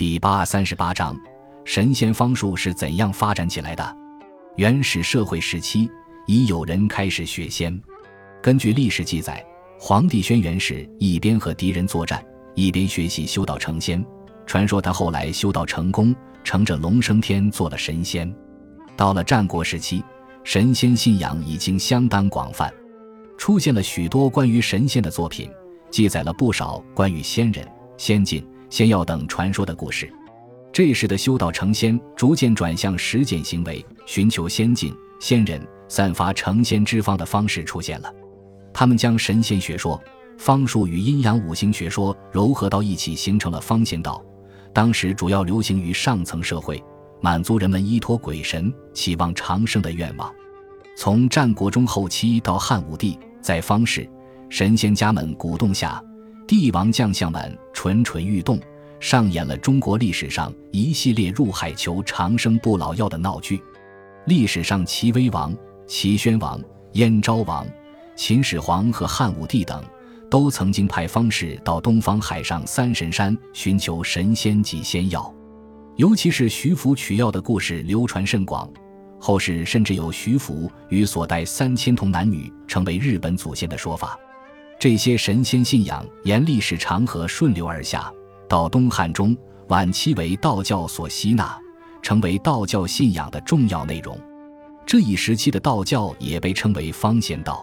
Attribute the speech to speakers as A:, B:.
A: 第八三十八章：神仙方术是怎样发展起来的？原始社会时期，已有人开始学仙。根据历史记载，黄帝轩辕氏一边和敌人作战，一边学习修道成仙。传说他后来修道成功，乘着龙升天，做了神仙。到了战国时期，神仙信仰已经相当广泛，出现了许多关于神仙的作品，记载了不少关于仙人、仙境、仙药等传说的故事。这时的修道成仙逐渐转向实践行为，寻求仙境、仙人、散发成仙之方的方式出现了。他们将神仙学说、方术与阴阳五行学说糅合到一起，形成了方仙道。当时主要流行于上层社会。满足人们依托鬼神、期望长生的愿望。从战国中后期到汉武帝，在方士、神仙家们鼓动下，帝王将相们蠢蠢欲动，上演了中国历史上一系列入海求长生不老药的闹剧。历史上，齐威王、齐宣王、燕昭王、秦始皇和汉武帝等，都曾经派方士到东方海上三神山寻求神仙及仙药。尤其是徐福取药的故事流传甚广，后世甚至有徐福与所带三千童男女成为日本祖先的说法。这些神仙信仰沿历史长河顺流而下，到东汉中晚期为道教所吸纳，成为道教信仰的重要内容。这一时期的道教也被称为方仙道。